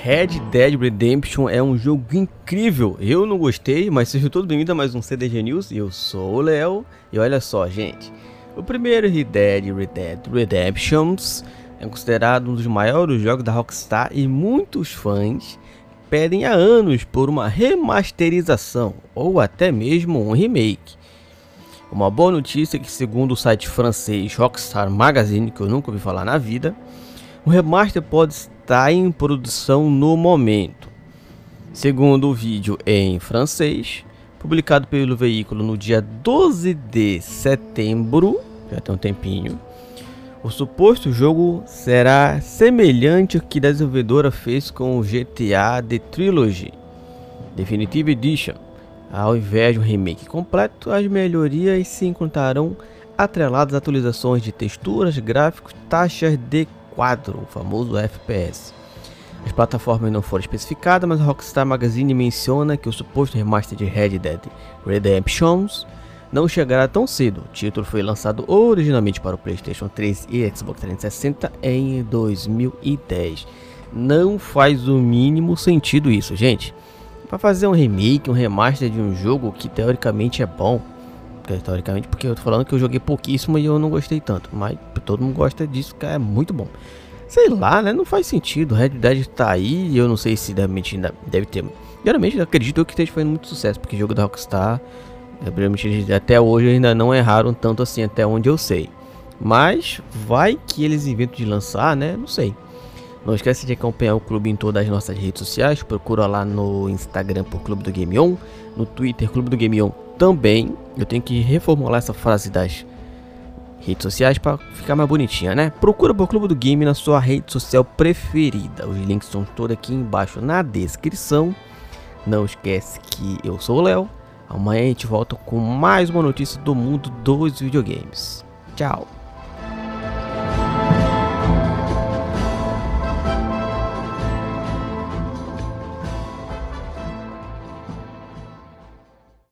Red Dead Redemption é um jogo incrível. Eu não gostei, mas sejam todos bem-vindos a mais um CDG News. Eu sou o Léo e olha só, gente. O primeiro Red Dead, Red Dead é considerado um dos maiores jogos da Rockstar e muitos fãs pedem há anos por uma remasterização ou até mesmo um remake. Uma boa notícia é que segundo o site francês Rockstar Magazine, que eu nunca ouvi falar na vida, o remaster pode estar em produção no momento. Segundo o vídeo em francês, publicado pelo veículo no dia 12 de setembro, já tem um tempinho, o suposto jogo será semelhante ao que a desenvolvedora fez com o GTA The Trilogy Definitive Edition. Ao invés de um remake completo, as melhorias se encontrarão atreladas a atualizações de texturas, gráficos, taxas de o famoso FPS. As plataformas não foram especificadas, mas a Rockstar Magazine menciona que o suposto remaster de Red Dead Redemptions não chegará tão cedo. O título foi lançado originalmente para o PlayStation 3 e Xbox 360 em 2010. Não faz o mínimo sentido isso, gente. Para fazer um remake, um remaster de um jogo que teoricamente é bom, teoricamente, porque eu tô falando que eu joguei pouquíssimo e eu não gostei tanto. Mas todo mundo gosta disso, que é muito bom. Sei lá, né? Não faz sentido. Red Dead tá aí eu não sei se realmente deve ter. Geralmente acredito que esteja fazendo muito sucesso, porque jogo da Rockstar, realmente até hoje ainda não erraram tanto assim, até onde eu sei. Mas vai que eles inventam de lançar, né? Não sei. Não esquece de acompanhar o clube em todas as nossas redes sociais. Procura lá no Instagram por Clube do Game On, no Twitter Clube do Game On também. Eu tenho que reformular essa frase das redes sociais para ficar mais bonitinha, né? Procura por Clube do Game na sua rede social preferida. Os links estão todos aqui embaixo na descrição. Não esquece que eu sou o Léo. Amanhã a gente volta com mais uma notícia do mundo dos videogames. Tchau!